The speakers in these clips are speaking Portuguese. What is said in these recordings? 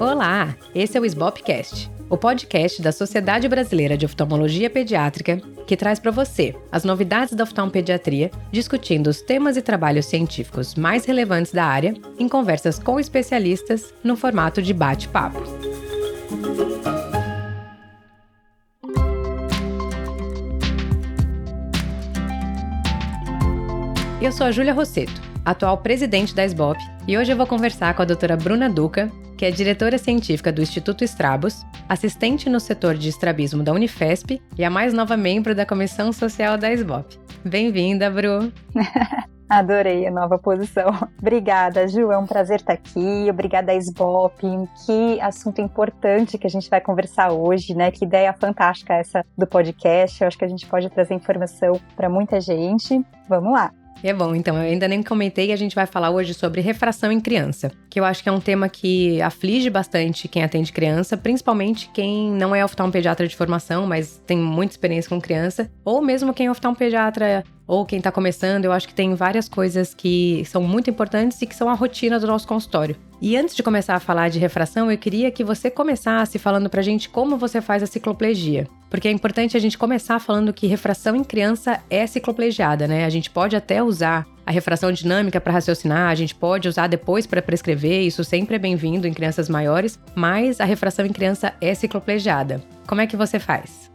Olá, esse é o SBOPcast, o podcast da Sociedade Brasileira de Oftalmologia Pediátrica, que traz para você as novidades da oftalmopediatria, discutindo os temas e trabalhos científicos mais relevantes da área, em conversas com especialistas, no formato de bate-papo. Eu sou a Júlia Rosseto, atual presidente da SBOP, e hoje eu vou conversar com a doutora Bruna Duca, que é diretora científica do Instituto Estrabos, assistente no setor de estrabismo da Unifesp e a mais nova membro da Comissão Social da SBOP. Bem-vinda, Bru! Adorei a nova posição. Obrigada, Ju. É um prazer estar aqui. Obrigada, SBOP. Que assunto importante que a gente vai conversar hoje, né? Que ideia fantástica essa do podcast. Eu acho que a gente pode trazer informação para muita gente. Vamos lá. É bom, então eu ainda nem comentei, a gente vai falar hoje sobre refração em criança, que eu acho que é um tema que aflige bastante quem atende criança, principalmente quem não é oftalmopediatra de formação, mas tem muita experiência com criança, ou mesmo quem é oftalmopediatra ou quem está começando, eu acho que tem várias coisas que são muito importantes e que são a rotina do nosso consultório. E antes de começar a falar de refração, eu queria que você começasse falando pra gente como você faz a cicloplegia. Porque é importante a gente começar falando que refração em criança é cicloplegiada, né? A gente pode até usar a refração dinâmica para raciocinar, a gente pode usar depois para prescrever, isso sempre é bem-vindo em crianças maiores, mas a refração em criança é cicloplegiada. Como é que você faz?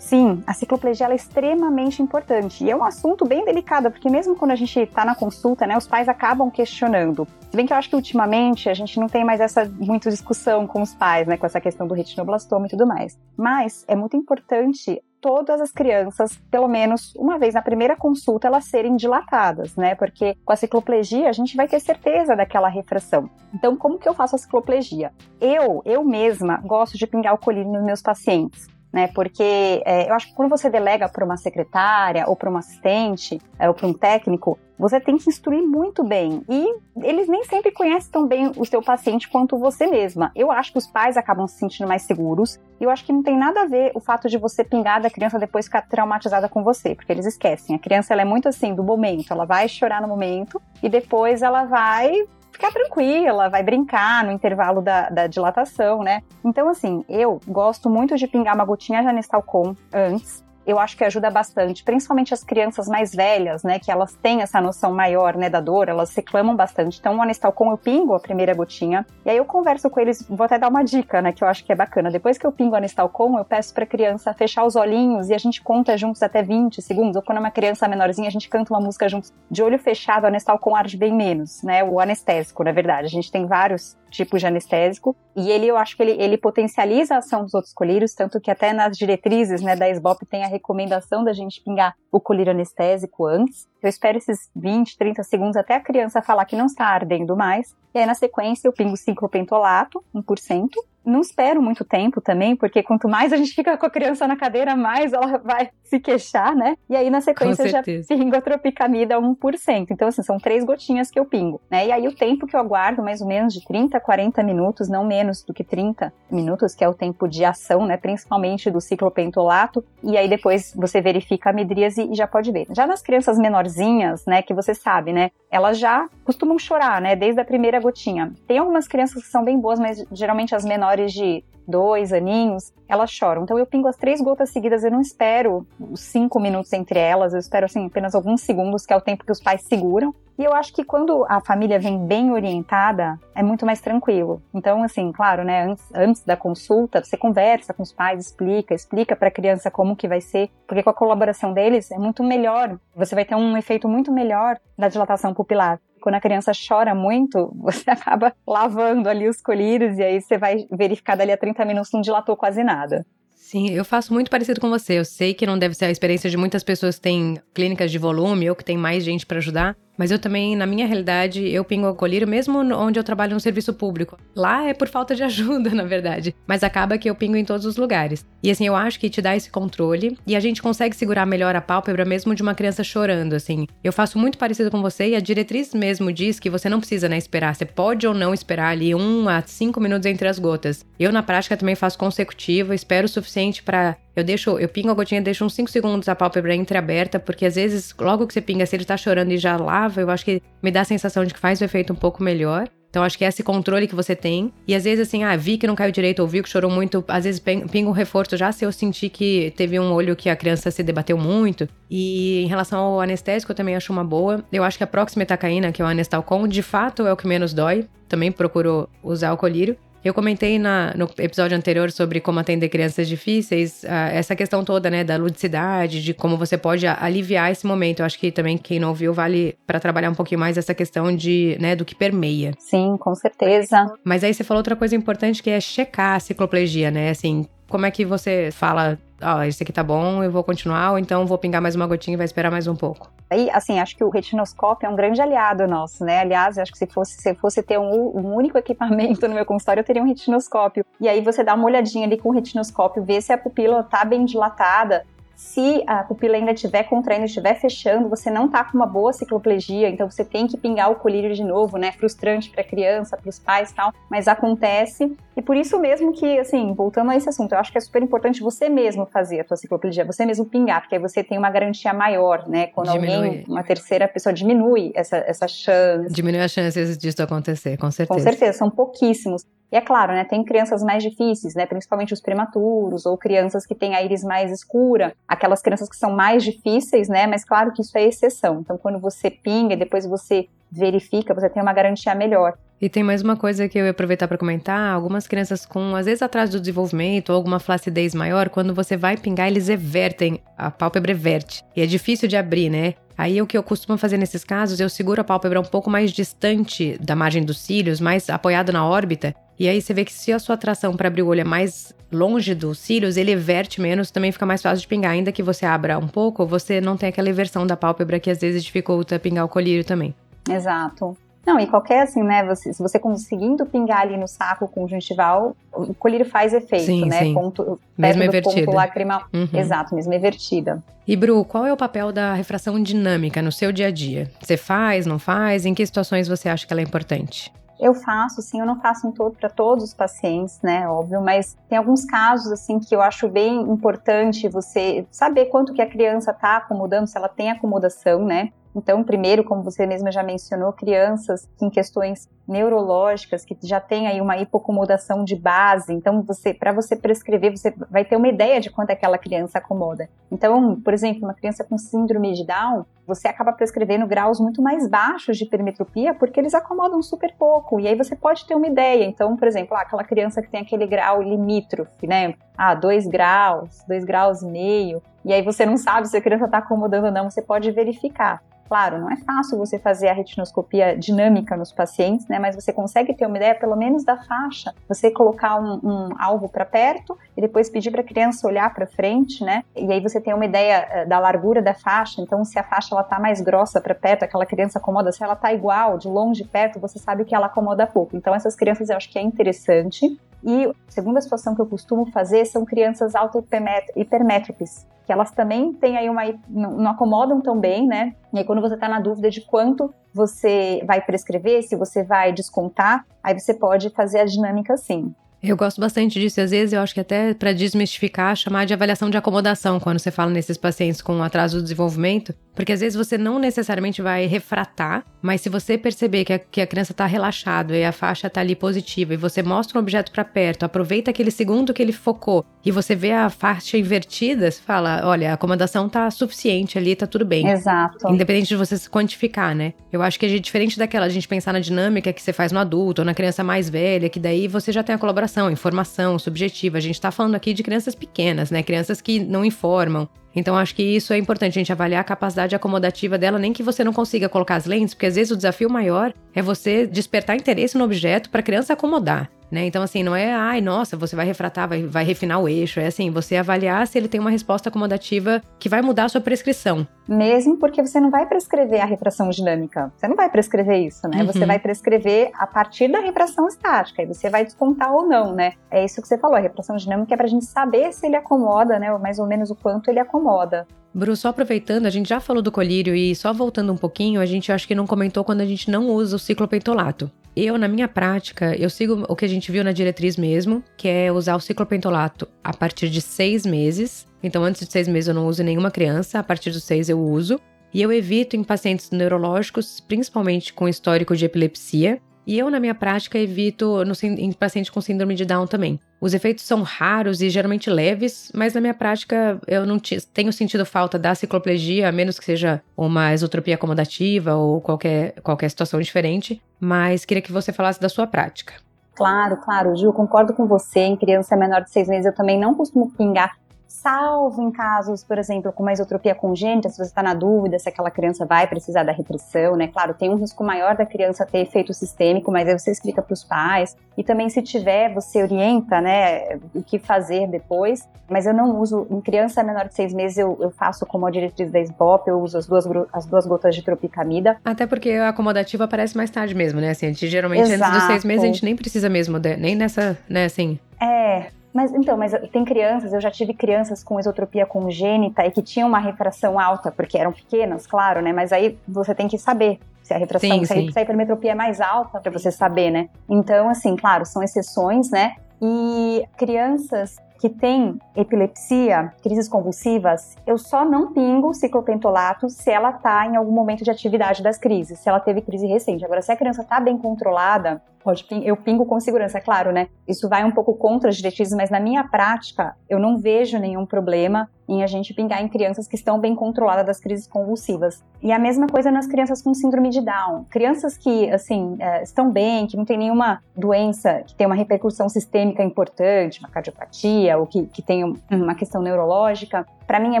Sim, a cicloplegia é extremamente importante e é um assunto bem delicado, porque mesmo quando a gente está na consulta, né, os pais acabam questionando. Se bem que eu acho que ultimamente a gente não tem mais essa muita discussão com os pais, né, com essa questão do retinoblastoma e tudo mais. Mas é muito importante todas as crianças, pelo menos uma vez na primeira consulta, elas serem dilatadas, né? Porque com a cicloplegia a gente vai ter certeza daquela refração. Então, como que eu faço a cicloplegia? Eu, eu mesma, gosto de pingar o colírio nos meus pacientes né? Porque é, eu acho que quando você delega para uma secretária ou para um assistente é, ou para um técnico, você tem que instruir muito bem. E eles nem sempre conhecem tão bem o seu paciente quanto você mesma. Eu acho que os pais acabam se sentindo mais seguros. E eu acho que não tem nada a ver o fato de você pingar da criança depois ficar traumatizada com você, porque eles esquecem. A criança ela é muito assim, do momento. Ela vai chorar no momento e depois ela vai ficar tranquila, vai brincar no intervalo da, da dilatação, né? Então, assim, eu gosto muito de pingar uma gotinha de anestalcon antes, eu acho que ajuda bastante, principalmente as crianças mais velhas, né, que elas têm essa noção maior, né, da dor, elas reclamam bastante. Então, o Anestalcon eu pingo a primeira gotinha, e aí eu converso com eles, vou até dar uma dica, né, que eu acho que é bacana. Depois que eu pingo o Anestalcon, eu peço para a criança fechar os olhinhos e a gente conta juntos até 20 segundos, ou quando é uma criança menorzinha, a gente canta uma música juntos. De olho fechado, Anestalcon arde bem menos, né, o anestésico, na verdade. A gente tem vários tipos de anestésico, e ele, eu acho que ele, ele potencializa a ação dos outros colírios, tanto que até nas diretrizes, né, da SBOP tem a recomendação da gente pingar o colírio anestésico antes. Eu espero esses 20, 30 segundos até a criança falar que não está ardendo mais. E aí, na sequência, eu pingo 5-pentolato, 1%, não espero muito tempo também, porque quanto mais a gente fica com a criança na cadeira, mais ela vai se queixar, né? E aí, na sequência, eu já pingo a tropicamida 1%. Então, assim, são três gotinhas que eu pingo, né? E aí, o tempo que eu aguardo, mais ou menos de 30 a 40 minutos, não menos do que 30 minutos, que é o tempo de ação, né? Principalmente do ciclopentolato. E aí, depois, você verifica a midríase e já pode ver. Já nas crianças menorzinhas, né? Que você sabe, né? Elas já costumam chorar, né? Desde a primeira gotinha. Tem algumas crianças que são bem boas, mas geralmente as menores menores de dois aninhos, elas choram. Então eu pingo as três gotas seguidas, eu não espero os cinco minutos entre elas, eu espero assim apenas alguns segundos, que é o tempo que os pais seguram. E eu acho que quando a família vem bem orientada, é muito mais tranquilo. Então, assim, claro, né, antes, antes da consulta, você conversa com os pais, explica, explica para a criança como que vai ser, porque com a colaboração deles é muito melhor. Você vai ter um efeito muito melhor da dilatação pupilar quando a criança chora muito, você acaba lavando ali os colírios e aí você vai verificar dali a 30 minutos não dilatou quase nada. Sim, eu faço muito parecido com você. Eu sei que não deve ser a experiência de muitas pessoas que têm clínicas de volume ou que tem mais gente para ajudar, mas eu também, na minha realidade, eu pingo colírio mesmo onde eu trabalho no serviço público. Lá é por falta de ajuda, na verdade. Mas acaba que eu pingo em todos os lugares. E assim, eu acho que te dá esse controle e a gente consegue segurar melhor a pálpebra mesmo de uma criança chorando, assim. Eu faço muito parecido com você e a diretriz mesmo diz que você não precisa, né, esperar. Você pode ou não esperar ali um a cinco minutos entre as gotas. Eu, na prática, também faço consecutivo, espero o suficiente para eu deixo, eu pingo a gotinha, deixo uns 5 segundos a pálpebra entreaberta, porque às vezes, logo que você pinga, se ele tá chorando e já lava, eu acho que me dá a sensação de que faz o efeito um pouco melhor. Então, acho que é esse controle que você tem. E às vezes, assim, ah, vi que não caiu direito, ouviu que chorou muito. Às vezes pinga um reforço já se eu sentir que teve um olho que a criança se debateu muito. E em relação ao anestésico, eu também acho uma boa. Eu acho que a proximetacaína, que é o anestalcon, de fato é o que menos dói. Também procuro usar o colírio. Eu comentei na, no episódio anterior sobre como atender crianças difíceis, uh, essa questão toda, né, da ludicidade, de como você pode aliviar esse momento. Eu acho que também quem não ouviu vale para trabalhar um pouquinho mais essa questão de, né, do que permeia. Sim, com certeza. Mas aí você falou outra coisa importante que é checar a cicloplegia, né? Assim, como é que você fala, ó, oh, esse aqui tá bom, eu vou continuar, ou então vou pingar mais uma gotinha e vai esperar mais um pouco? Aí, assim, acho que o retinoscópio é um grande aliado nosso, né? Aliás, acho que se fosse, se fosse ter um, um, único equipamento no meu consultório, eu teria um retinoscópio. E aí você dá uma olhadinha ali com o retinoscópio, vê se a pupila tá bem dilatada, se a pupila ainda estiver contraindo, estiver fechando, você não está com uma boa cicloplegia, então você tem que pingar o colírio de novo, né? Frustrante para a criança, para os pais, tal, mas acontece. E por isso mesmo que, assim, voltando a esse assunto, eu acho que é super importante você mesmo fazer a tua cicloplegia, você mesmo pingar, porque aí você tem uma garantia maior, né? Quando diminui. alguém, uma terceira pessoa diminui essa, essa chance. Diminui as chances disso acontecer, com certeza. Com certeza, são pouquíssimos. E é claro, né, tem crianças mais difíceis, né, principalmente os prematuros ou crianças que têm a íris mais escura, aquelas crianças que são mais difíceis, né, mas claro que isso é exceção. Então, quando você pinga e depois você verifica, você tem uma garantia melhor. E tem mais uma coisa que eu ia aproveitar para comentar: algumas crianças com, às vezes, atraso do desenvolvimento ou alguma flacidez maior, quando você vai pingar, eles evertem, a pálpebra everte. E é difícil de abrir, né? Aí o que eu costumo fazer nesses casos, eu seguro a pálpebra um pouco mais distante da margem dos cílios, mais apoiado na órbita, e aí você vê que se a sua tração para abrir o olho é mais longe dos cílios, ele everte menos, também fica mais fácil de pingar. Ainda que você abra um pouco, você não tem aquela eversão da pálpebra que às vezes dificulta pingar o colírio também. Exato. Não, e qualquer assim, né? Você, se você conseguindo pingar ali no saco conjuntival, o colírio faz efeito, sim, né? Sim. Ponto, mesmo evertida. ponto lacrimal. Uhum. Exato, mesmo evertida. E Bru, qual é o papel da refração dinâmica no seu dia a dia? Você faz, não faz? Em que situações você acha que ela é importante? Eu faço, sim, eu não faço em todo para todos os pacientes, né, óbvio, mas tem alguns casos assim que eu acho bem importante você saber quanto que a criança está acomodando, se ela tem acomodação, né? Então, primeiro, como você mesma já mencionou, crianças em questões neurológicas que já tem aí uma hipocomodação de base. Então, você, para você prescrever, você vai ter uma ideia de quanto aquela criança acomoda. Então, por exemplo, uma criança com síndrome de Down, você acaba prescrevendo graus muito mais baixos de perimetropia porque eles acomodam super pouco. E aí você pode ter uma ideia. Então, por exemplo, ah, aquela criança que tem aquele grau limítrofe, né? Ah, 2 graus, 2 graus e meio. E aí você não sabe se a criança está acomodando ou não, você pode verificar. Claro, não é fácil você fazer a retinoscopia dinâmica nos pacientes, né? Mas você consegue ter uma ideia, pelo menos, da faixa. Você colocar um, um alvo para perto e depois pedir para a criança olhar para frente, né? E aí você tem uma ideia eh, da largura da faixa. Então, se a faixa ela tá mais grossa para perto, aquela criança acomoda. Se ela tá igual, de longe perto, você sabe que ela acomoda pouco. Então, essas crianças eu acho que é interessante. E a segunda situação que eu costumo fazer são crianças auto-hipermétropes, que elas também têm aí uma. não acomodam tão bem, né? E aí, quando você está na dúvida de quanto você vai prescrever, se você vai descontar, aí você pode fazer a dinâmica assim. Eu gosto bastante disso. Às vezes eu acho que até para desmistificar, chamar de avaliação de acomodação quando você fala nesses pacientes com atraso do desenvolvimento, porque às vezes você não necessariamente vai refratar, mas se você perceber que a, que a criança está relaxado e a faixa está ali positiva e você mostra um objeto para perto, aproveita aquele segundo que ele focou e você vê a faixa invertida, você fala, olha, a acomodação tá suficiente ali, tá tudo bem. Exato. Independente de você se quantificar, né? Eu acho que é diferente daquela a gente pensar na dinâmica que você faz no adulto ou na criança mais velha, que daí você já tem a colaboração, informação subjetiva. A gente tá falando aqui de crianças pequenas, né? Crianças que não informam. Então, acho que isso é importante, a gente avaliar a capacidade acomodativa dela, nem que você não consiga colocar as lentes, porque às vezes o desafio maior é você despertar interesse no objeto para a criança acomodar. Né? Então, assim, não é, ai, nossa, você vai refratar, vai, vai refinar o eixo. É assim, você avaliar se ele tem uma resposta acomodativa que vai mudar a sua prescrição. Mesmo porque você não vai prescrever a refração dinâmica. Você não vai prescrever isso, né? Uhum. Você vai prescrever a partir da refração estática. E você vai descontar ou não, né? É isso que você falou. A refração dinâmica é pra gente saber se ele acomoda, né? Ou mais ou menos o quanto ele acomoda. Bru, só aproveitando, a gente já falou do colírio e só voltando um pouquinho, a gente acho que não comentou quando a gente não usa o ciclopentolato. Eu, na minha prática, eu sigo o que a gente viu na diretriz mesmo, que é usar o ciclopentolato a partir de seis meses. Então, antes de seis meses eu não uso nenhuma criança, a partir dos seis eu uso. E eu evito em pacientes neurológicos, principalmente com histórico de epilepsia. E eu, na minha prática, evito no, em paciente com síndrome de Down também. Os efeitos são raros e geralmente leves, mas na minha prática eu não tenho sentido falta da cicloplegia, a menos que seja uma esotropia acomodativa ou qualquer, qualquer situação diferente. Mas queria que você falasse da sua prática. Claro, claro, Ju, concordo com você. Em criança menor de seis meses, eu também não costumo pingar salvo em casos, por exemplo, com uma isotropia congênita, se você está na dúvida se aquela criança vai precisar da repressão, né? Claro, tem um risco maior da criança ter efeito sistêmico, mas aí você explica para os pais. E também, se tiver, você orienta, né, o que fazer depois. Mas eu não uso, em criança menor de seis meses, eu, eu faço como a diretriz da SBOP, eu uso as duas, as duas gotas de tropicamida. Até porque a acomodativa aparece mais tarde mesmo, né? Assim, a gente, geralmente, Exato. antes dos seis meses, a gente nem precisa mesmo, de, nem nessa, né, assim... É, mas então, mas tem crianças, eu já tive crianças com esotropia congênita e que tinham uma refração alta, porque eram pequenas, claro, né? Mas aí você tem que saber se a refração, sim, se, se a hipermetropia é mais alta, para você saber, né? Então, assim, claro, são exceções, né? E crianças que têm epilepsia, crises convulsivas, eu só não pingo ciclopentolato se ela está em algum momento de atividade das crises, se ela teve crise recente. Agora, se a criança está bem controlada, pode eu pingo com segurança, é claro, né? Isso vai um pouco contra as diretrizes, mas na minha prática, eu não vejo nenhum problema em a gente pingar em crianças que estão bem controladas das crises convulsivas. E a mesma coisa nas crianças com síndrome de Down. Crianças que, assim, é, estão bem, que não tem nenhuma doença que tem uma repercussão sistêmica importante, uma cardiopatia, ou que, que tem uma questão neurológica, para mim é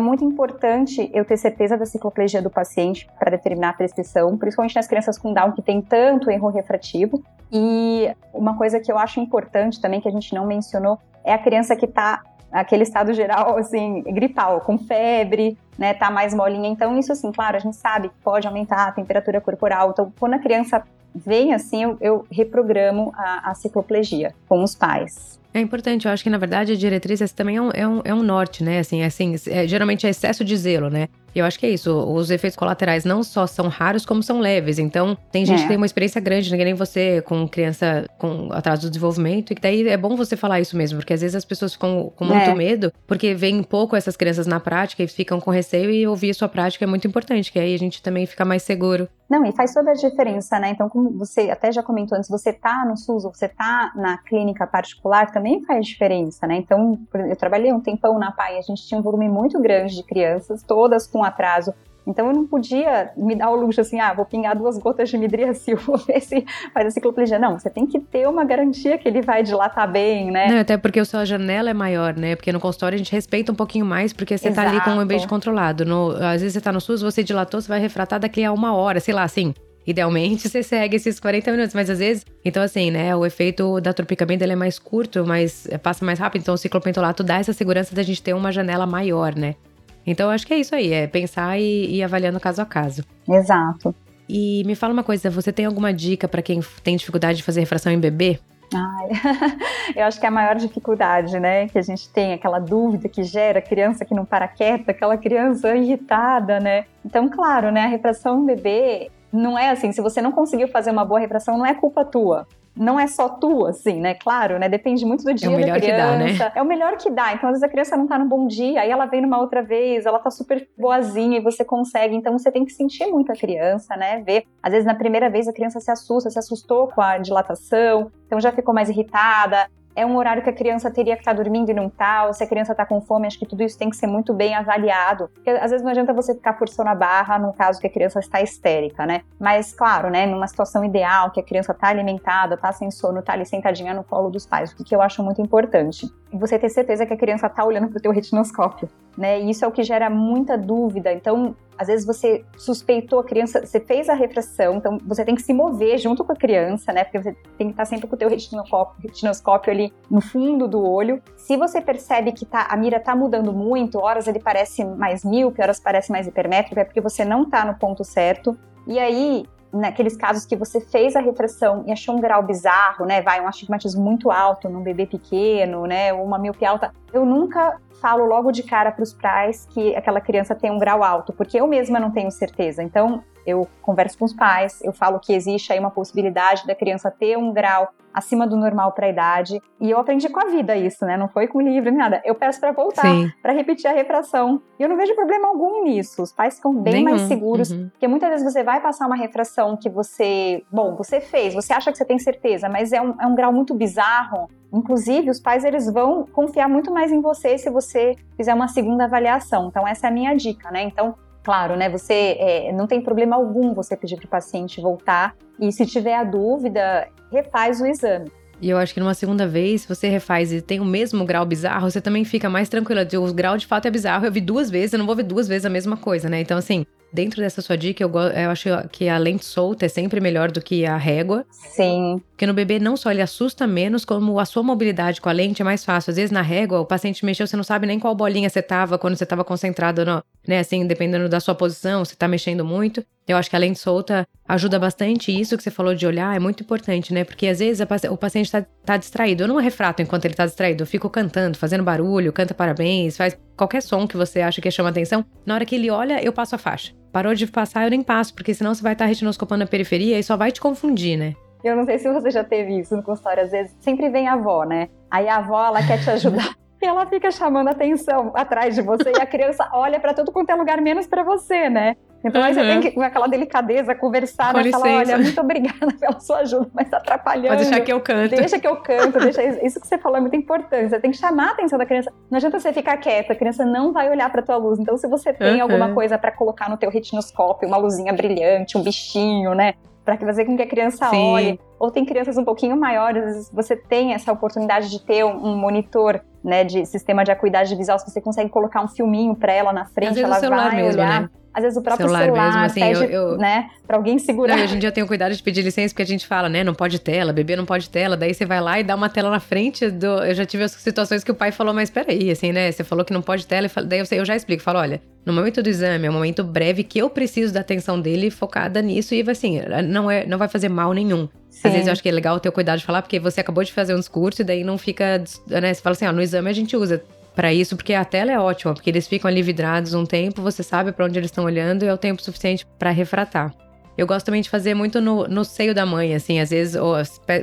muito importante eu ter certeza da cicloplegia do paciente para determinar a prescrição, principalmente nas crianças com Down que tem tanto erro refrativo. E uma coisa que eu acho importante também que a gente não mencionou é a criança que está aquele estado geral, assim, gripal, com febre, né, tá mais molinha. Então, isso, assim, claro, a gente sabe que pode aumentar a temperatura corporal. Então, quando a criança vem assim, eu, eu reprogramo a, a cicloplegia com os pais. É importante, eu acho que na verdade a diretriz também é um, é um, é um norte, né? Assim, assim é, geralmente é excesso de zelo, né? Eu acho que é isso. Os efeitos colaterais não só são raros, como são leves. Então, tem gente é. que tem uma experiência grande, né? nem você com criança com atraso do desenvolvimento. E que daí é bom você falar isso mesmo, porque às vezes as pessoas ficam com muito é. medo, porque vem pouco essas crianças na prática e ficam com receio. E ouvir a sua prática é muito importante, que aí a gente também fica mais seguro. Não, e faz toda a diferença, né? Então, como você até já comentou antes, você tá no SUS ou você tá na clínica particular, também faz diferença, né? Então, eu trabalhei um tempão na PAI, a gente tinha um volume muito grande de crianças, todas com atraso. Então eu não podia me dar o luxo assim, ah, vou pingar duas gotas de midriacil, vou ver se faz a cicloplegia. Não, você tem que ter uma garantia que ele vai dilatar bem, né? Não, até porque a sua janela é maior, né? Porque no consultório a gente respeita um pouquinho mais, porque você Exato. tá ali com o ambiente controlado. No, às vezes você tá no SUS, você dilatou, você vai refratar daqui a uma hora, sei lá, assim. Idealmente você segue esses 40 minutos, mas às vezes, então assim, né, o efeito da tropicamento ele é mais curto, mas passa mais rápido, então o ciclopentolato dá essa segurança da gente ter uma janela maior, né? Então, acho que é isso aí, é pensar e ir avaliando caso a caso. Exato. E me fala uma coisa, você tem alguma dica para quem tem dificuldade de fazer refração em bebê? Ai, eu acho que é a maior dificuldade, né? Que a gente tem aquela dúvida que gera criança que não para quieta, aquela criança irritada, né? Então, claro, né? A refração em bebê não é assim, se você não conseguiu fazer uma boa refração, não é culpa tua não é só tua, assim, né? Claro, né? Depende muito do dia é o melhor da criança. Que dá, né? É o melhor que dá. Então, às vezes a criança não tá no bom dia, aí ela vem numa outra vez, ela tá super boazinha e você consegue. Então, você tem que sentir muito a criança, né? Ver. Às vezes, na primeira vez, a criança se assusta, se assustou com a dilatação, então já ficou mais irritada é um horário que a criança teria que estar tá dormindo e não tá, ou se a criança está com fome, acho que tudo isso tem que ser muito bem avaliado. Porque às vezes não adianta você ficar forçando a barra num caso que a criança está histérica, né? Mas, claro, né, numa situação ideal, que a criança está alimentada, está sem sono, está ali sentadinha no colo dos pais, o que eu acho muito importante. Você ter certeza que a criança está olhando para o teu retinoscópio, né? E isso é o que gera muita dúvida. Então, às vezes você suspeitou a criança, você fez a refração, então você tem que se mover junto com a criança, né? Porque você tem que estar sempre com o teu retinoscópio, retinoscópio ali no fundo do olho. Se você percebe que tá, a mira tá mudando muito, horas ele parece mais míope, horas parece mais hipermétrico, é porque você não tá no ponto certo. E aí, naqueles casos que você fez a refração e achou um grau bizarro, né, vai, um astigmatismo muito alto num bebê pequeno, né, ou uma miopia alta, eu nunca falo logo de cara para os pais que aquela criança tem um grau alto, porque eu mesma não tenho certeza. Então, eu converso com os pais, eu falo que existe aí uma possibilidade da criança ter um grau acima do normal para a idade. E eu aprendi com a vida isso, né? Não foi com livro nem nada. Eu peço para voltar, para repetir a refração. E eu não vejo problema algum nisso. Os pais ficam bem Nenhum. mais seguros, uhum. porque muitas vezes você vai passar uma refração que você, bom, você fez, você acha que você tem certeza, mas é um, é um grau muito bizarro. Inclusive, os pais eles vão confiar muito mais em você se você fizer uma segunda avaliação. Então, essa é a minha dica, né? Então, claro, né? Você é, não tem problema algum você pedir para o paciente voltar e se tiver a dúvida, refaz o exame. E eu acho que numa segunda vez, se você refaz e tem o mesmo grau bizarro, você também fica mais tranquila. O grau de fato é bizarro, eu vi duas vezes, eu não vou ver duas vezes a mesma coisa, né? Então, assim, Dentro dessa sua dica, eu, eu acho que a lente solta é sempre melhor do que a régua. Sim. Porque no bebê não só ele assusta menos, como a sua mobilidade com a lente é mais fácil. Às vezes na régua, o paciente mexeu, você não sabe nem qual bolinha você tava quando você tava concentrado, no, né? Assim, dependendo da sua posição, você tá mexendo muito. Eu acho que a lente solta ajuda bastante. E isso que você falou de olhar é muito importante, né? Porque às vezes o paciente tá, tá distraído. Eu não refrato enquanto ele tá distraído. Eu fico cantando, fazendo barulho, canta parabéns, faz qualquer som que você acha que chama atenção. Na hora que ele olha, eu passo a faixa. Parou de passar, eu nem passo, porque senão você vai estar retinoscopando a periferia e só vai te confundir, né? Eu não sei se você já teve isso no consultório, às vezes sempre vem a avó, né? Aí a avó, ela quer te ajudar. e ela fica chamando atenção atrás de você e a criança olha para tudo quanto é lugar menos para você, né? Então uhum. aí você tem que, com aquela delicadeza, conversar, Com né? Falar, olha, muito obrigada pela sua ajuda, mas tá atrapalhando. Pode deixar que eu canto. Deixa que eu canto, deixa isso que você falou é muito importante. Você tem que chamar a atenção da criança. Não adianta você ficar quieta, a criança não vai olhar pra tua luz. Então, se você tem uhum. alguma coisa para colocar no teu retinoscópio, uma luzinha brilhante, um bichinho, né? para fazer com que a criança Sim. olhe. Ou tem crianças um pouquinho maiores, você tem essa oportunidade de ter um monitor, né, de sistema de acuidade visual, se você consegue colocar um filminho para ela na frente, ela vai mesmo, olhar. Né? Às vezes o próprio celular, celular mesmo, assim, pede, eu, eu, né, pra alguém segurar. Não, hoje em dia eu tenho cuidado de pedir licença porque a gente fala, né, não pode tela, bebê não pode tela, daí você vai lá e dá uma tela na frente do... Eu já tive as situações que o pai falou, mas peraí, assim, né, você falou que não pode tela, daí eu, eu já explico, falo, olha, no momento do exame, é um momento breve que eu preciso da atenção dele focada nisso e, assim, não, é, não vai fazer mal nenhum. Sim. Às vezes eu acho que é legal ter o cuidado de falar, porque você acabou de fazer um discurso e daí não fica, né, você fala assim, ó, no exame a gente usa para isso, porque a tela é ótima, porque eles ficam ali vidrados um tempo, você sabe para onde eles estão olhando e é o tempo suficiente para refratar. Eu gosto também de fazer muito no, no seio da mãe, assim, às vezes, ou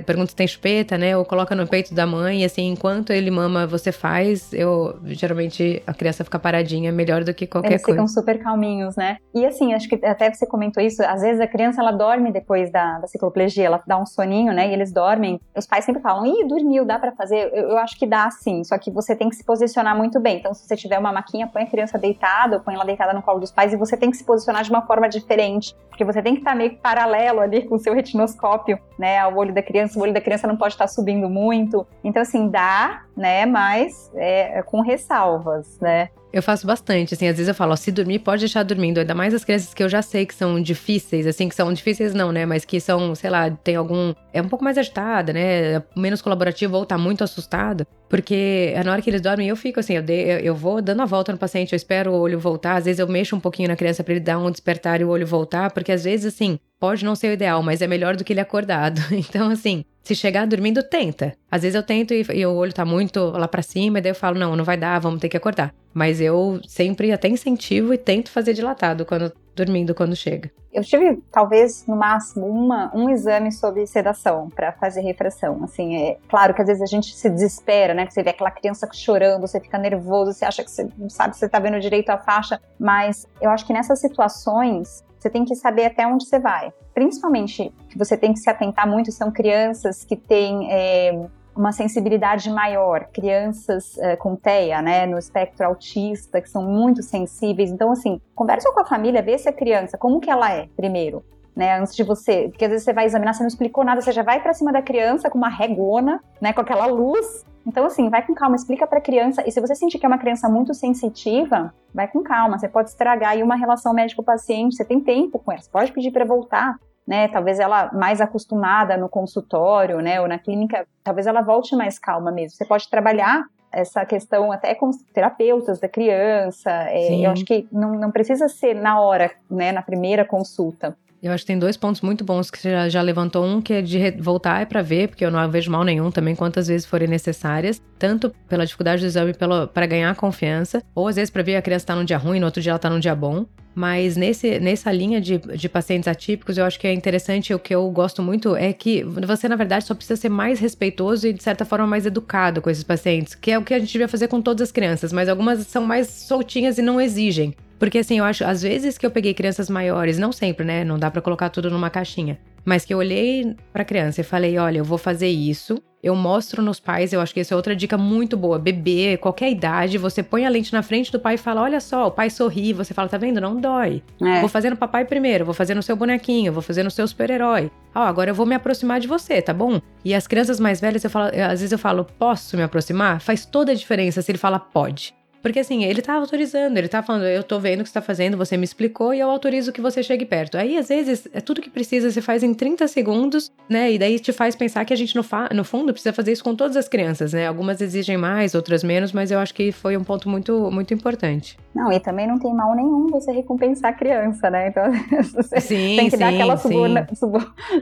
pergunta se tem chupeta, né? Ou coloca no peito da mãe, e assim, enquanto ele mama, você faz, eu geralmente a criança fica paradinha melhor do que qualquer Eles coisa. Eles ficam super calminhos, né? E assim, acho que até você comentou isso, às vezes a criança ela dorme depois da, da cicloplegia, ela dá um soninho, né? E eles dormem. Os pais sempre falam, ih, dormiu, dá para fazer? Eu, eu, acho que dá sim, só que você tem que se posicionar muito bem. Então, se você tiver uma maquinha, põe a criança deitada, ou põe ela deitada no colo dos pais, e você tem que se posicionar de uma forma diferente, porque você tem que estar meio paralelo ali com o seu retinoscópio, né, ao olho da criança. O olho da criança não pode estar subindo muito. Então, assim, dá, né, mas é, com ressalvas, né. Eu faço bastante, assim, às vezes eu falo, ó, se dormir, pode deixar dormindo. Ainda mais as crianças que eu já sei que são difíceis, assim, que são difíceis não, né? Mas que são, sei lá, tem algum. É um pouco mais agitada, né? Menos colaborativa ou tá muito assustada. Porque na hora que eles dormem, eu fico assim, eu, de, eu, vou dando a volta no paciente, eu espero o olho voltar. Às vezes eu mexo um pouquinho na criança para ele dar um despertar e o olho voltar, porque às vezes, assim, pode não ser o ideal, mas é melhor do que ele acordado. Então, assim, se chegar dormindo, tenta. Às vezes eu tento e, e o olho tá muito lá para cima, e daí eu falo, não, não vai dar, vamos ter que acordar. Mas eu sempre até incentivo e tento fazer dilatado quando dormindo quando chega. Eu tive, talvez, no máximo, uma, um exame sobre sedação para fazer refração. Assim, é claro que às vezes a gente se desespera, né? Você vê aquela criança chorando, você fica nervoso, você acha que você não sabe se você tá vendo direito a faixa. Mas eu acho que nessas situações, você tem que saber até onde você vai. Principalmente você tem que se atentar muito são crianças que têm é, uma sensibilidade maior, crianças é, com TEA, né, no espectro autista, que são muito sensíveis. Então, assim, conversa com a família, vê se a criança, como que ela é, primeiro. Né, antes de você, porque às vezes você vai examinar, você não explicou nada, você já vai para cima da criança com uma regona, né, com aquela luz, então, assim, vai com calma, explica para a criança. E se você sentir que é uma criança muito sensitiva, vai com calma. Você pode estragar aí uma relação médico-paciente. Você tem tempo com ela. Você pode pedir para voltar. Né, talvez ela mais acostumada no consultório, né, ou na clínica, talvez ela volte mais calma mesmo. Você pode trabalhar essa questão até com os terapeutas da criança. É, eu acho que não, não precisa ser na hora, né, na primeira consulta. Eu acho que tem dois pontos muito bons que você já, já levantou. Um que é de voltar é para ver, porque eu não vejo mal nenhum também, quantas vezes forem necessárias, tanto pela dificuldade do exame para ganhar confiança, ou às vezes para ver a criança tá num dia ruim, no outro dia ela tá num dia bom. Mas nesse, nessa linha de, de pacientes atípicos, eu acho que é interessante, o que eu gosto muito é que você, na verdade, só precisa ser mais respeitoso e, de certa forma, mais educado com esses pacientes, que é o que a gente devia fazer com todas as crianças, mas algumas são mais soltinhas e não exigem. Porque assim, eu acho, às vezes que eu peguei crianças maiores, não sempre, né? Não dá para colocar tudo numa caixinha. Mas que eu olhei pra criança e falei: olha, eu vou fazer isso. Eu mostro nos pais, eu acho que essa é outra dica muito boa. Bebê, qualquer idade, você põe a lente na frente do pai e fala: olha só, o pai sorri, você fala: tá vendo? Não dói. É. Vou fazer no papai primeiro, vou fazer no seu bonequinho, vou fazer no seu super-herói. Ó, oh, agora eu vou me aproximar de você, tá bom? E as crianças mais velhas, eu falo, às vezes eu falo: posso me aproximar? Faz toda a diferença se ele fala pode. Porque assim, ele tá autorizando, ele tá falando, eu tô vendo o que você tá fazendo, você me explicou e eu autorizo que você chegue perto. Aí, às vezes, é tudo que precisa, você faz em 30 segundos, né? E daí te faz pensar que a gente, no, no fundo, precisa fazer isso com todas as crianças, né? Algumas exigem mais, outras menos, mas eu acho que foi um ponto muito, muito importante. Não, e também não tem mal nenhum você recompensar a criança, né? Então, você sim, tem que sim, dar aquela suborna,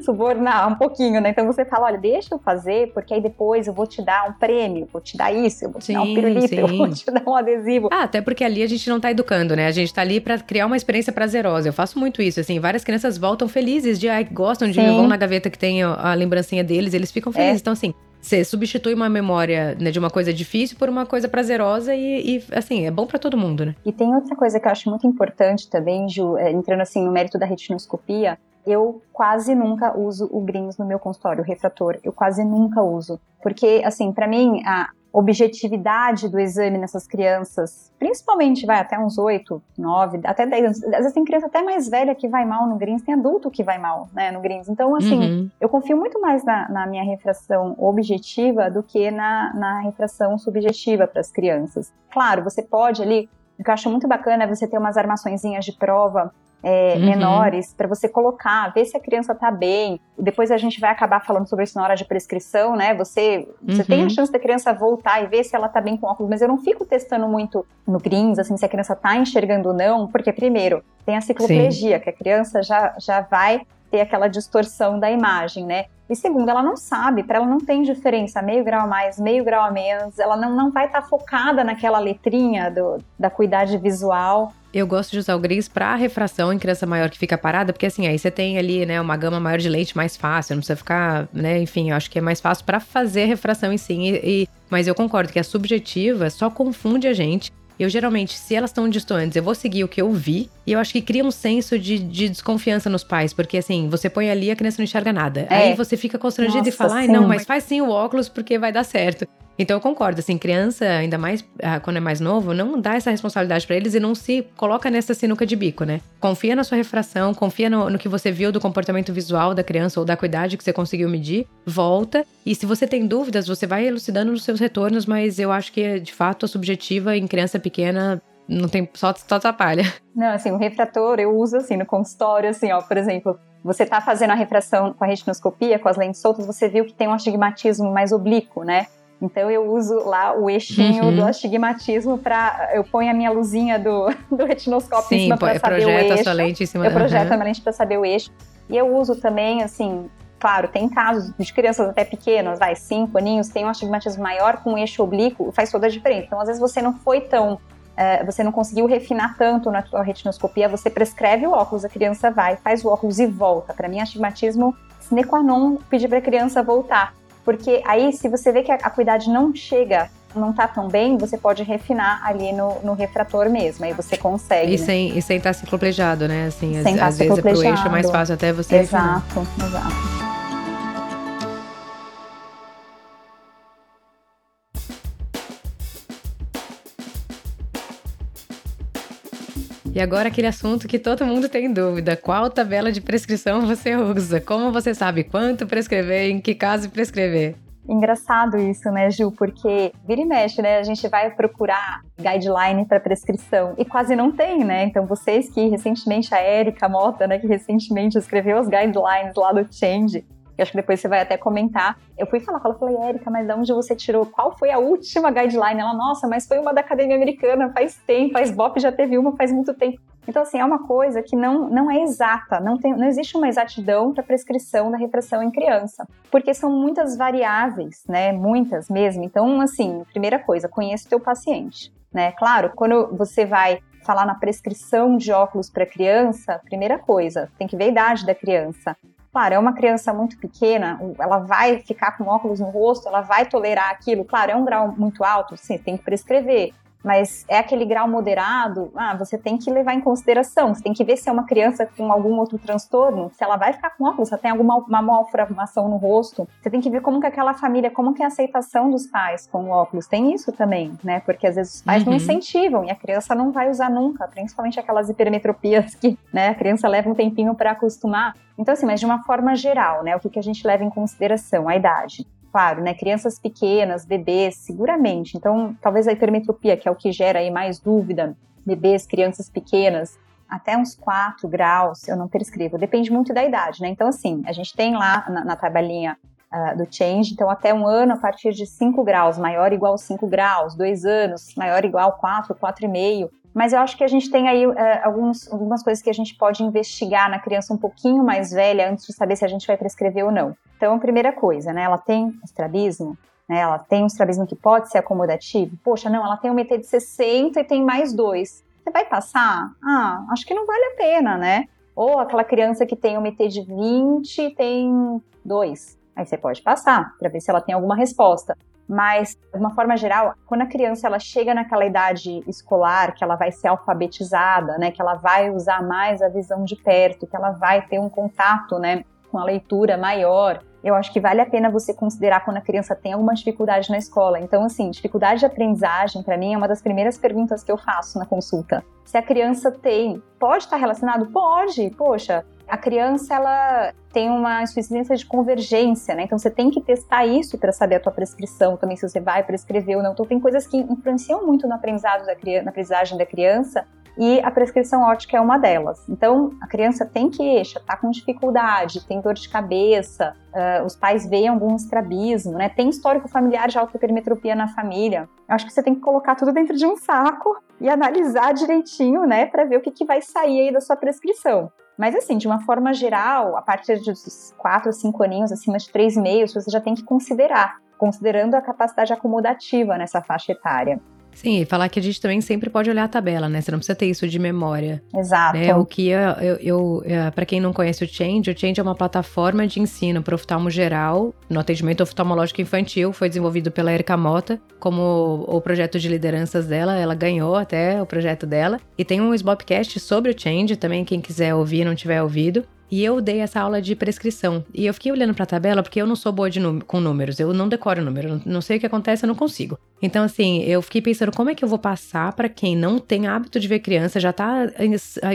subornar um pouquinho, né? Então você fala, olha, deixa eu fazer, porque aí depois eu vou te dar um prêmio, vou te dar isso, eu vou te sim, dar um pirulito, eu vou te dar um adesivo. Ah, até porque ali a gente não tá educando, né? A gente tá ali para criar uma experiência prazerosa. Eu faço muito isso, assim, várias crianças voltam felizes de, ai, gostam de, vão na gaveta que tem a, a lembrancinha deles, eles ficam felizes. É. Então, assim, você substitui uma memória né, de uma coisa difícil por uma coisa prazerosa e, e assim, é bom para todo mundo, né? E tem outra coisa que eu acho muito importante também, Ju, é, entrando assim no mérito da retinoscopia, eu quase nunca uso o GRIMS no meu consultório, o refrator. Eu quase nunca uso. Porque, assim, para mim, a, objetividade do exame nessas crianças, principalmente vai até uns 8, 9, até 10 anos. Às vezes tem criança até mais velha que vai mal no greens, tem adulto que vai mal né, no greens. Então, assim, uhum. eu confio muito mais na, na, minha refração objetiva do que na, na refração subjetiva para as crianças. Claro, você pode ali o que eu acho muito bacana é você ter umas armaçõezinhas de prova é, uhum. menores para você colocar, ver se a criança está bem. Depois a gente vai acabar falando sobre isso na hora de prescrição, né? Você, você uhum. tem a uhum. chance da criança voltar e ver se ela está bem com óculos, mas eu não fico testando muito no greens, assim, se a criança está enxergando ou não, porque primeiro tem a cicloplegia, Sim. que a criança já, já vai ter aquela distorção da imagem, né? E segundo, ela não sabe, para ela não tem diferença, meio grau a mais, meio grau a menos, ela não, não vai estar tá focada naquela letrinha do, da cuidade visual. Eu gosto de usar o gris para refração em criança maior que fica parada, porque assim, aí você tem ali, né, uma gama maior de lente mais fácil, não precisa ficar, né, enfim, eu acho que é mais fácil para fazer refração em si. E, e, mas eu concordo que a subjetiva só confunde a gente. Eu geralmente, se elas estão distantes, eu vou seguir o que eu vi. E eu acho que cria um senso de, de desconfiança nos pais, porque assim, você põe ali a criança não enxerga nada. É. Aí você fica constrangido Nossa, e fala, ai, não, mas faz sim o óculos porque vai dar certo. Então eu concordo, assim, criança, ainda mais ah, quando é mais novo, não dá essa responsabilidade para eles e não se coloca nessa sinuca de bico, né? Confia na sua refração, confia no, no, que você viu do comportamento visual da criança ou da cuidade que você conseguiu medir, volta. E se você tem dúvidas, você vai elucidando nos seus retornos, mas eu acho que, de fato, a subjetiva em criança pequena não tem só, só atrapalha. Não, assim, o refrator eu uso assim no consultório, assim, ó, por exemplo, você tá fazendo a refração com a retinoscopia, com as lentes soltas, você viu que tem um astigmatismo mais oblíquo, né? Então eu uso lá o eixinho uhum. do astigmatismo para eu ponho a minha luzinha do, do retinoscópio Sim, em cima para saber o eixo. A sua lente em cima. Eu projeto uhum. a minha lente para saber o eixo. E eu uso também assim, claro, tem casos de crianças até pequenas, vai, cinco aninhos, tem um astigmatismo maior com eixo oblíquo, faz toda a diferença. Então às vezes você não foi tão é, você não conseguiu refinar tanto na sua retinoscopia, você prescreve o óculos, a criança vai, faz o óculos e volta. Para mim, astigmatismo sine qua non pedir para a criança voltar. Porque aí, se você vê que a acuidade não chega, não tá tão bem, você pode refinar ali no, no refrator mesmo. Aí você consegue. E, né? sem, e sem estar tá cicloplejado, né? Assim, sem às, tá às vezes pro eixo é mais fácil até você Exato, refinar. exato. E agora aquele assunto que todo mundo tem dúvida: qual tabela de prescrição você usa? Como você sabe quanto prescrever, em que caso prescrever? Engraçado isso, né, Ju? Porque vira e mexe, né? A gente vai procurar guideline para prescrição e quase não tem, né? Então, vocês que recentemente, a Erika Mota, né, que recentemente escreveu os guidelines lá do Change, eu acho que depois você vai até comentar. Eu fui falar com ela, falei, Érica, mas de onde você tirou? Qual foi a última guideline? Ela, nossa, mas foi uma da Academia Americana, faz tempo, a SBOP já teve uma faz muito tempo. Então, assim, é uma coisa que não, não é exata, não, tem, não existe uma exatidão para prescrição da repressão em criança, porque são muitas variáveis, né? Muitas mesmo. Então, assim, primeira coisa, conheça o teu paciente, né? Claro, quando você vai falar na prescrição de óculos para criança, primeira coisa, tem que ver a idade da criança. Claro, é uma criança muito pequena, ela vai ficar com óculos no rosto, ela vai tolerar aquilo. Claro, é um grau muito alto, sim, tem que prescrever mas é aquele grau moderado, ah, você tem que levar em consideração, você tem que ver se é uma criança com algum outro transtorno, se ela vai ficar com óculos, se ela tem alguma uma malformação no rosto, você tem que ver como que aquela família, como que é a aceitação dos pais com óculos, tem isso também, né, porque às vezes os pais uhum. não incentivam e a criança não vai usar nunca, principalmente aquelas hipermetropias que, né, a criança leva um tempinho para acostumar, então assim, mas de uma forma geral, né, o que, que a gente leva em consideração, a idade claro, né, crianças pequenas, bebês, seguramente. Então, talvez a hipermetropia, que é o que gera aí mais dúvida, bebês, crianças pequenas, até uns 4 graus, eu não prescrevo. Depende muito da idade, né? Então, assim, a gente tem lá na, na tabelinha uh, do change, então até um ano a partir de 5 graus, maior igual 5 graus, dois anos, maior igual 4, 4,5. Mas eu acho que a gente tem aí uh, alguns, algumas coisas que a gente pode investigar na criança um pouquinho mais velha antes de saber se a gente vai prescrever ou não. Então, a primeira coisa, né? Ela tem estrabismo, né? Ela tem um estrabismo que pode ser acomodativo. Poxa, não, ela tem um MT de 60 e tem mais dois. Você vai passar? Ah, acho que não vale a pena, né? Ou aquela criança que tem um MT de 20 e tem dois. Aí você pode passar para ver se ela tem alguma resposta. Mas, de uma forma geral, quando a criança ela chega naquela idade escolar, que ela vai ser alfabetizada, né, que ela vai usar mais a visão de perto, que ela vai ter um contato, né, com a leitura maior, eu acho que vale a pena você considerar quando a criança tem alguma dificuldade na escola. Então, assim, dificuldade de aprendizagem, para mim, é uma das primeiras perguntas que eu faço na consulta. Se a criança tem, pode estar relacionado? Pode. Poxa, a criança ela tem uma insuficiência de convergência, né? Então você tem que testar isso para saber a tua prescrição também se você vai prescrever ou não. Então tem coisas que influenciam muito no aprendizado da criança, na aprendizagem da criança e a prescrição ótica é uma delas. Então, a criança tem queixa, tá com dificuldade, tem dor de cabeça, uh, os pais veem algum estrabismo, né? Tem histórico familiar de autoperimetropia na família. Eu acho que você tem que colocar tudo dentro de um saco e analisar direitinho, né, para ver o que, que vai sair aí da sua prescrição. Mas assim, de uma forma geral, a partir dos 4, 5 aninhos, acima de 3,5, você já tem que considerar, considerando a capacidade acomodativa nessa faixa etária. Sim, e falar que a gente também sempre pode olhar a tabela, né? Você não precisa ter isso de memória. Exato. Né? O que eu, eu, eu é, para quem não conhece o Change, o Change é uma plataforma de ensino para oftalmo geral, no atendimento oftalmológico infantil, foi desenvolvido pela Erika Mota, como o projeto de lideranças dela, ela ganhou até o projeto dela. E tem um Sbopcast sobre o Change, também quem quiser ouvir, não tiver ouvido. E eu dei essa aula de prescrição. E eu fiquei olhando pra tabela porque eu não sou boa com números. Eu não decoro número. Não sei o que acontece, eu não consigo. Então, assim, eu fiquei pensando como é que eu vou passar para quem não tem hábito de ver criança, já tá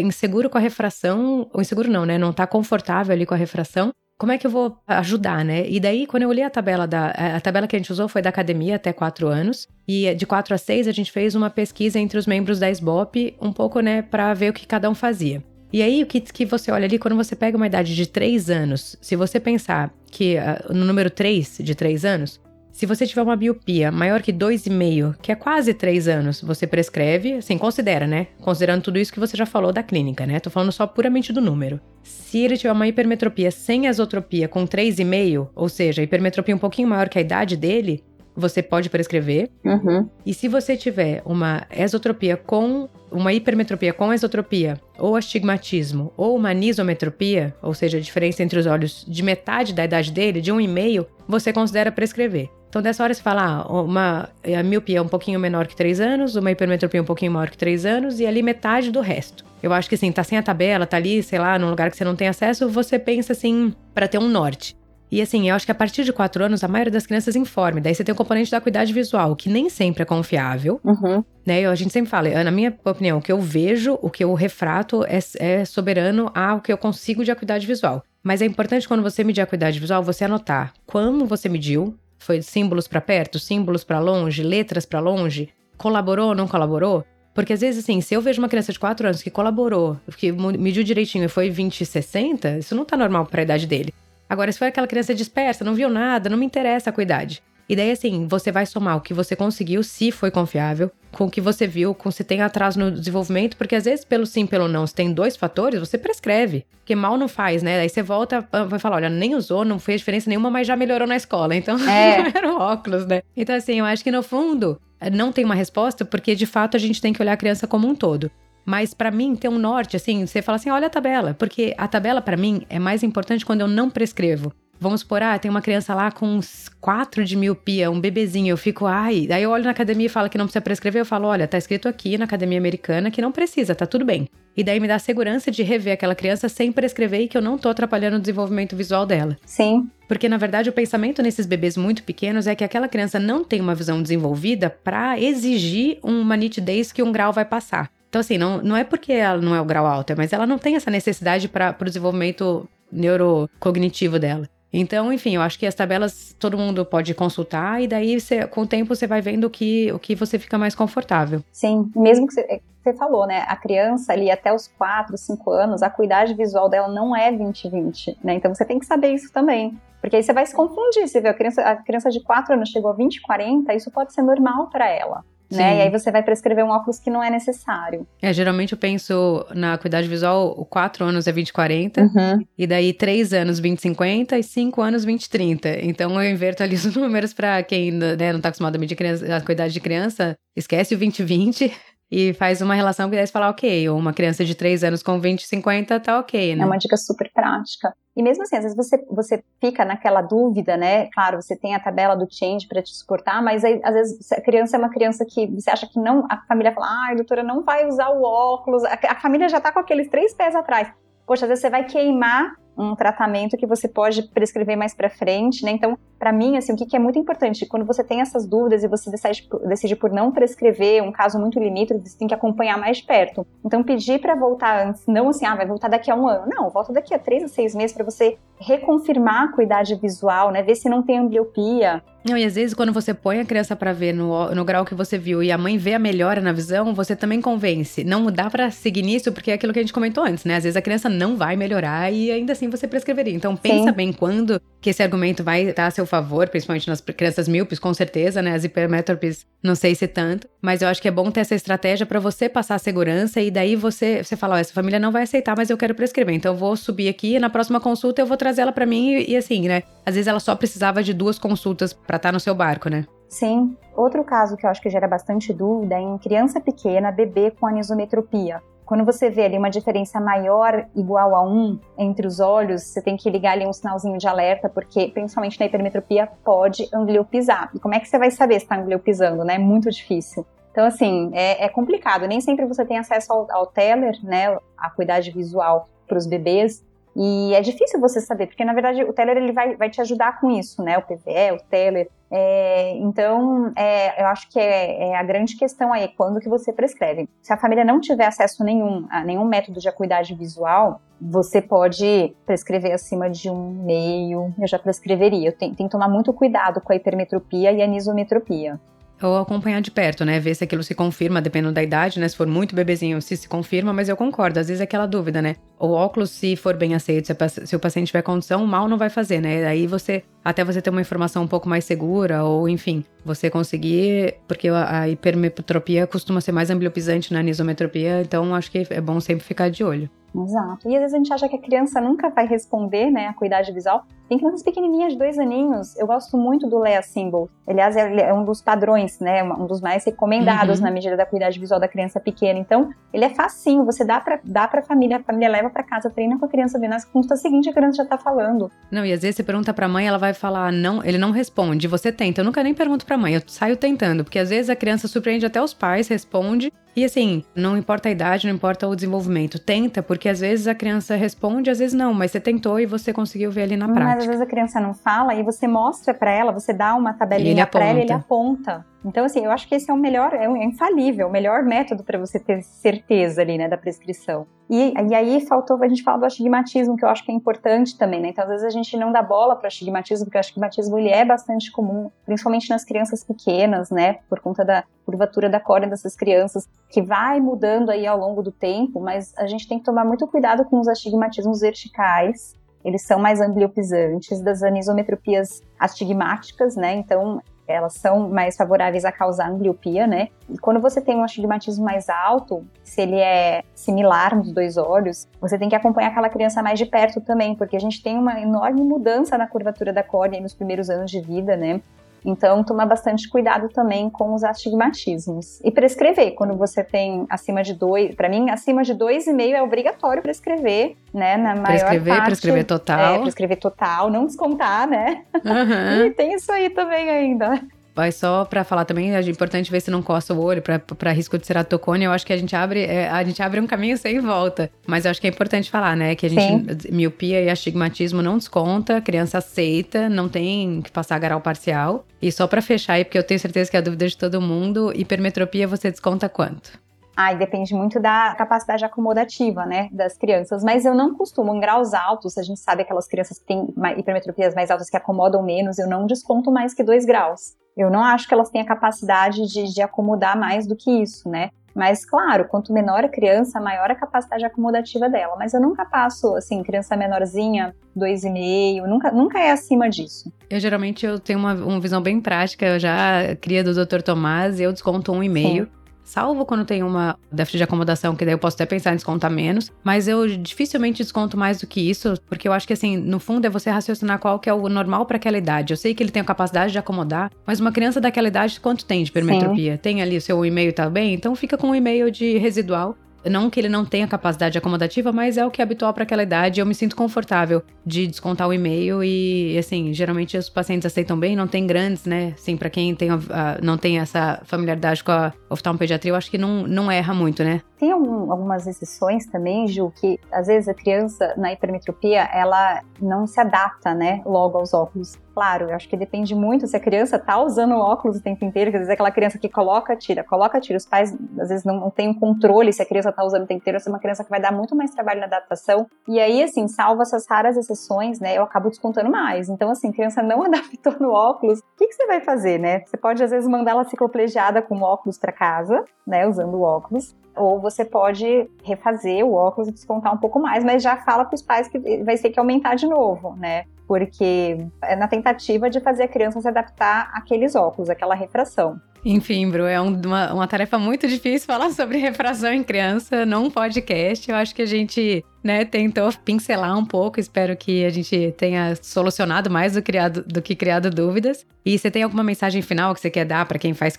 inseguro com a refração. Ou inseguro não, né? Não tá confortável ali com a refração como é que eu vou ajudar, né? E daí, quando eu olhei a tabela da. A tabela que a gente usou foi da academia até 4 anos. E de 4 a 6 a gente fez uma pesquisa entre os membros da SBOP, um pouco, né, para ver o que cada um fazia. E aí, o que, que você olha ali, quando você pega uma idade de 3 anos, se você pensar que uh, no número 3 de 3 anos, se você tiver uma biopia maior que 2,5, que é quase 3 anos, você prescreve, assim, considera, né? Considerando tudo isso que você já falou da clínica, né? Tô falando só puramente do número. Se ele tiver uma hipermetropia sem esotropia com 3,5, ou seja, hipermetropia um pouquinho maior que a idade dele, você pode prescrever. Uhum. E se você tiver uma esotropia com uma hipermetropia com esotropia, ou astigmatismo, ou uma anisometropia, ou seja, a diferença entre os olhos de metade da idade dele, de um e meio, você considera prescrever. Então, dessa hora você fala, ah, uma a miopia é um pouquinho menor que 3 anos, uma hipermetropia um pouquinho maior que 3 anos, e ali metade do resto. Eu acho que assim, tá sem a tabela, tá ali, sei lá, num lugar que você não tem acesso, você pensa assim, para ter um norte. E assim, eu acho que a partir de 4 anos, a maioria das crianças informe. Daí você tem o componente da acuidade visual, que nem sempre é confiável. Uhum. Né? A gente sempre fala, na minha opinião, o que eu vejo, o que eu refrato é, é soberano ao que eu consigo de acuidade visual. Mas é importante quando você medir a acuidade visual, você anotar como você mediu. Foi símbolos para perto, símbolos para longe, letras para longe, colaborou ou não colaborou? Porque às vezes, assim, se eu vejo uma criança de 4 anos que colaborou, que mediu direitinho e foi 20 e 60, isso não tá normal para a idade dele. Agora, se for aquela criança dispersa, não viu nada, não me interessa a cuidade. E daí, assim, você vai somar o que você conseguiu, se foi confiável, com o que você viu, com se tem atraso no desenvolvimento, porque às vezes, pelo sim, pelo não, se tem dois fatores, você prescreve. Porque mal não faz, né? Aí você volta, ah, vai falar: olha, nem usou, não fez diferença nenhuma, mas já melhorou na escola. Então, é. era óculos, né? Então, assim, eu acho que no fundo, não tem uma resposta, porque de fato a gente tem que olhar a criança como um todo. Mas para mim tem um norte, assim, você fala assim, olha a tabela, porque a tabela para mim é mais importante quando eu não prescrevo. Vamos supor, ah, tem uma criança lá com uns 4 de miopia, um bebezinho. Eu fico, ai. Daí eu olho na academia e falo que não precisa prescrever. Eu falo, olha, tá escrito aqui na academia americana que não precisa, tá tudo bem. E daí me dá a segurança de rever aquela criança sem prescrever e que eu não tô atrapalhando o desenvolvimento visual dela. Sim. Porque, na verdade, o pensamento nesses bebês muito pequenos é que aquela criança não tem uma visão desenvolvida para exigir uma nitidez que um grau vai passar. Então, assim, não, não é porque ela não é o grau alto, mas ela não tem essa necessidade para o desenvolvimento neurocognitivo dela. Então, enfim, eu acho que as tabelas todo mundo pode consultar e daí você, com o tempo você vai vendo o que, o que você fica mais confortável. Sim, mesmo que você, você falou, né? A criança ali até os 4, 5 anos, a acuidade visual dela não é 20-20, né? Então você tem que saber isso também. Porque aí você vai se confundir. Você vê a criança, a criança de 4 anos chegou a 20, 40, isso pode ser normal para ela né? E aí você vai prescrever um óculos que não é necessário. É, geralmente eu penso na acuidade visual, 4 anos é 2040, uhum. e daí 3 anos 2050 e 5 anos 2030. Então eu inverto ali os números para quem né, não tá acostumado a medir criança, a acuidade de criança, esquece o 2020 e faz uma relação que daí você fala, ok, ou uma criança de 3 anos com 20, 50 tá ok, né? É uma dica super prática. E mesmo assim, às vezes você, você fica naquela dúvida, né? Claro, você tem a tabela do change para te suportar, mas aí, às vezes a criança é uma criança que você acha que não, a família fala, ai, doutora, não vai usar o óculos, a, a família já tá com aqueles três pés atrás. Poxa, às vezes você vai queimar um tratamento que você pode prescrever mais para frente, né? Então, para mim, assim, o que, que, é muito importante, quando você tem essas dúvidas e você decide, decide por não prescrever um caso muito limítrofe, você tem que acompanhar mais de perto. Então, pedir para voltar antes, não assim, ah, vai voltar daqui a um ano. Não, volta daqui a três a seis meses para você reconfirmar a cuidade visual, né? Ver se não tem ambliopia. Não, e às vezes quando você põe a criança para ver no, no grau que você viu e a mãe vê a melhora na visão, você também convence. Não dá para seguir nisso porque é aquilo que a gente comentou antes, né? Às vezes a criança não vai melhorar e ainda assim você prescreveria. Então pensa Sim. bem quando que esse argumento vai estar a seu favor, principalmente nas crianças míopes, com certeza, né? As hipermetropes, não sei se tanto, mas eu acho que é bom ter essa estratégia para você passar a segurança e daí você você fala, ó, essa família não vai aceitar, mas eu quero prescrever. Então eu vou subir aqui e na próxima consulta eu vou trazer ela para mim e, e, assim, né? Às vezes ela só precisava de duas consultas para estar tá no seu barco, né? Sim. Outro caso que eu acho que gera bastante dúvida é em criança pequena, bebê com anisometropia. Quando você vê ali uma diferença maior igual a 1 entre os olhos, você tem que ligar ali um sinalzinho de alerta, porque principalmente na hipermetropia pode ambliopizar. E como é que você vai saber se está ambliopizando, né? É muito difícil. Então, assim, é, é, complicado. Nem sempre você tem acesso ao, ao teller, né? A cuidade visual para os bebês. E é difícil você saber, porque na verdade o Teller ele vai, vai te ajudar com isso, né? O PVE, o Teller. É, então, é, eu acho que é, é, a grande questão aí, quando que você prescreve. Se a família não tiver acesso nenhum, a nenhum método de acuidade visual, você pode prescrever acima de um meio, eu já prescreveria. Tenho, tenho que tomar muito cuidado com a hipermetropia e a anisometropia. Ou acompanhar de perto, né? Ver se aquilo se confirma, dependendo da idade, né? Se for muito bebezinho, se se confirma, mas eu concordo. Às vezes é aquela dúvida, né? O óculos, se for bem aceito, se, o paciente tiver condição, mal não vai fazer, né? Aí você, até você ter uma informação um pouco mais segura, ou enfim, você conseguir, porque a hipermetropia costuma ser mais ambliopizante na anisometropia, então acho que é bom sempre ficar de olho. Exato. E às vezes a gente acha que a criança nunca vai responder, né, a cuidade visual. Tem crianças pequenininhas de dois aninhos. Eu gosto muito do Lea Symbol. Aliás, é um dos padrões, né, um dos mais recomendados uhum. na medida da cuidade visual da criança pequena. Então, ele é facinho. Você dá para dá para família, a família leva para casa, treina com a criança, vê na consulta seguinte a criança já tá falando. Não, e às vezes você pergunta para mãe, ela vai falar não, ele não responde. Você tenta. Eu nunca nem pergunto para a mãe, eu saio tentando, porque às vezes a criança surpreende até os pais, responde e assim, não importa a idade, não importa o desenvolvimento. Tenta, porque às vezes a criança responde, às vezes não, mas você tentou e você conseguiu ver ali na prática. Mas às vezes a criança não fala e você mostra para ela, você dá uma tabelinha para ela e ele aponta. Então, assim, eu acho que esse é o melhor, é, é infalível, o melhor método para você ter certeza ali, né, da prescrição. E, e aí faltou, a gente fala do astigmatismo, que eu acho que é importante também, né? Então, às vezes a gente não dá bola para astigmatismo, porque o astigmatismo ele é bastante comum, principalmente nas crianças pequenas, né? Por conta da curvatura da córnea dessas crianças, que vai mudando aí ao longo do tempo, mas a gente tem que tomar muito cuidado com os astigmatismos verticais, eles são mais ambliopizantes das anisometropias astigmáticas, né? Então, elas são mais favoráveis a causar ambliopia, né? E quando você tem um astigmatismo mais alto, se ele é similar nos dois olhos, você tem que acompanhar aquela criança mais de perto também, porque a gente tem uma enorme mudança na curvatura da córnea nos primeiros anos de vida, né? Então, tomar bastante cuidado também com os astigmatismos. E prescrever, quando você tem acima de dois, para mim, acima de dois e meio é obrigatório prescrever, né? Na maior prescrever, parte, prescrever total. É, prescrever total, não descontar, né? Uhum. e tem isso aí também ainda. Mas só para falar também, é importante ver se não coça o olho para risco de ceratocone. Eu acho que a gente abre é, a gente abre um caminho sem volta. Mas eu acho que é importante falar, né, que a gente Sim. miopia e astigmatismo não desconta, a criança aceita, não tem que passar garal parcial. E só para fechar aí, porque eu tenho certeza que é a dúvida de todo mundo, hipermetropia você desconta quanto? Ai, depende muito da capacidade acomodativa, né, das crianças. Mas eu não costumo, em graus altos, a gente sabe aquelas crianças que têm hipermetropias mais altas que acomodam menos, eu não desconto mais que 2 graus. Eu não acho que elas tenham a capacidade de, de acomodar mais do que isso, né? Mas, claro, quanto menor a criança, maior a capacidade acomodativa dela. Mas eu nunca passo, assim, criança menorzinha, dois e meio, nunca, nunca é acima disso. Eu, geralmente, eu tenho uma, uma visão bem prática. Eu já cria do Dr. Tomás e eu desconto um e meio salvo quando tem uma déficit de acomodação, que daí eu posso até pensar em descontar menos, mas eu dificilmente desconto mais do que isso, porque eu acho que assim, no fundo é você raciocinar qual que é o normal para aquela idade. Eu sei que ele tem a capacidade de acomodar, mas uma criança daquela idade, quanto tem de hipermetropia? Sim. Tem ali o seu e-mail tá bem? Então fica com um e-mail de residual não que ele não tenha capacidade acomodativa, mas é o que é habitual para aquela idade. Eu me sinto confortável de descontar o e-mail e, assim, geralmente os pacientes aceitam bem, não tem grandes, né? Assim, para quem tem, uh, não tem essa familiaridade com a oftalmopediatria, eu acho que não, não erra muito, né? Tem algum, algumas exceções também, Ju, que às vezes a criança na hipermetropia, ela não se adapta, né, logo aos óculos. Claro, eu acho que depende muito se a criança tá usando óculos o tempo inteiro, que às vezes é aquela criança que coloca, tira, coloca, tira. Os pais às vezes não, não têm um controle se a criança tá usando o tempo inteiro, essa é uma criança que vai dar muito mais trabalho na adaptação. E aí, assim, salvo essas raras exceções, né, eu acabo descontando mais. Então, assim, criança não adaptou no óculos, o que, que você vai fazer, né? Você pode às vezes mandar ela cicloplegiada com óculos para casa, né, usando óculos ou você pode refazer o óculos e descontar um pouco mais, mas já fala para os pais que vai ter que aumentar de novo, né? Porque é na tentativa de fazer a criança se adaptar àqueles óculos, àquela refração. Enfim, Bru, é uma, uma tarefa muito difícil falar sobre refração em criança num podcast. Eu acho que a gente né, tentou pincelar um pouco. Espero que a gente tenha solucionado mais do, criado, do que criado dúvidas. E você tem alguma mensagem final que você quer dar para quem faz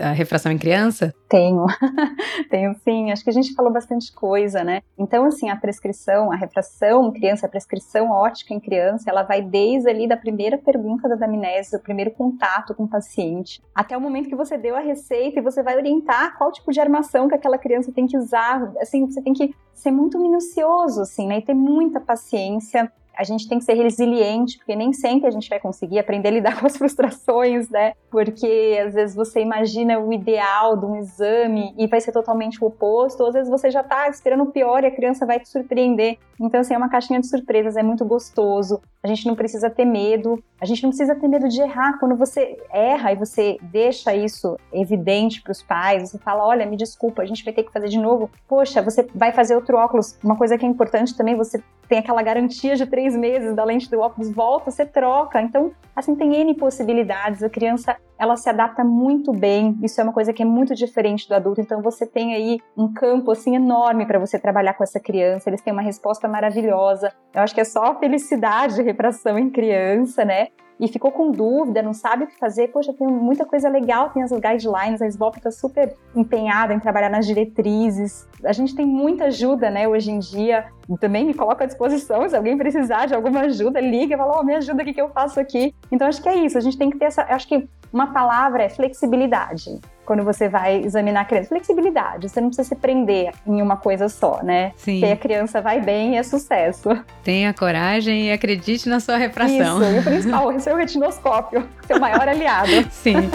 a, refração em criança? Tenho, tenho sim. Acho que a gente falou bastante coisa, né? Então, assim, a prescrição, a refração em criança, a prescrição ótica em criança, ela vai desde ali da primeira pergunta da anamnese, do primeiro contato com o paciente, até o momento que você deu a receita e você vai orientar qual tipo de armação que aquela criança tem que usar. Assim, você tem que ser muito minucioso, assim, né? E ter muita paciência a gente tem que ser resiliente, porque nem sempre a gente vai conseguir aprender a lidar com as frustrações, né? Porque às vezes você imagina o ideal de um exame e vai ser totalmente o oposto, ou às vezes você já tá esperando o pior e a criança vai te surpreender. Então, assim, é uma caixinha de surpresas, é muito gostoso. A gente não precisa ter medo, a gente não precisa ter medo de errar. Quando você erra e você deixa isso evidente para os pais, você fala: olha, me desculpa, a gente vai ter que fazer de novo. Poxa, você vai fazer outro óculos. Uma coisa que é importante também, você tem aquela garantia de meses da lente do óculos, volta, você troca. Então, assim, tem N possibilidades. A criança, ela se adapta muito bem. Isso é uma coisa que é muito diferente do adulto. Então, você tem aí um campo, assim, enorme para você trabalhar com essa criança. Eles têm uma resposta maravilhosa. Eu acho que é só felicidade de repração em criança, né? e ficou com dúvida, não sabe o que fazer, poxa, tem muita coisa legal, tem as guidelines, a SBOP está super empenhada em trabalhar nas diretrizes. A gente tem muita ajuda, né, hoje em dia. Também me coloco à disposição, se alguém precisar de alguma ajuda, liga, fala, oh, me ajuda, o que, que eu faço aqui? Então, acho que é isso, a gente tem que ter essa, acho que uma palavra é flexibilidade quando você vai examinar a criança. Flexibilidade, você não precisa se prender em uma coisa só, né? Sim. Se a criança vai bem, é sucesso. Tenha coragem e acredite na sua refração. Isso, e o principal, é seu retinoscópio, seu maior aliado. Sim.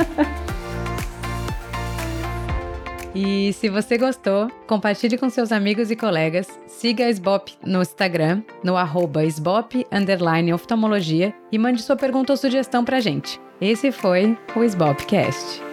E se você gostou, compartilhe com seus amigos e colegas, siga a SBOP no Instagram, no arroba SBOP oftalmologia e mande sua pergunta ou sugestão pra gente. Esse foi o SBOPcast.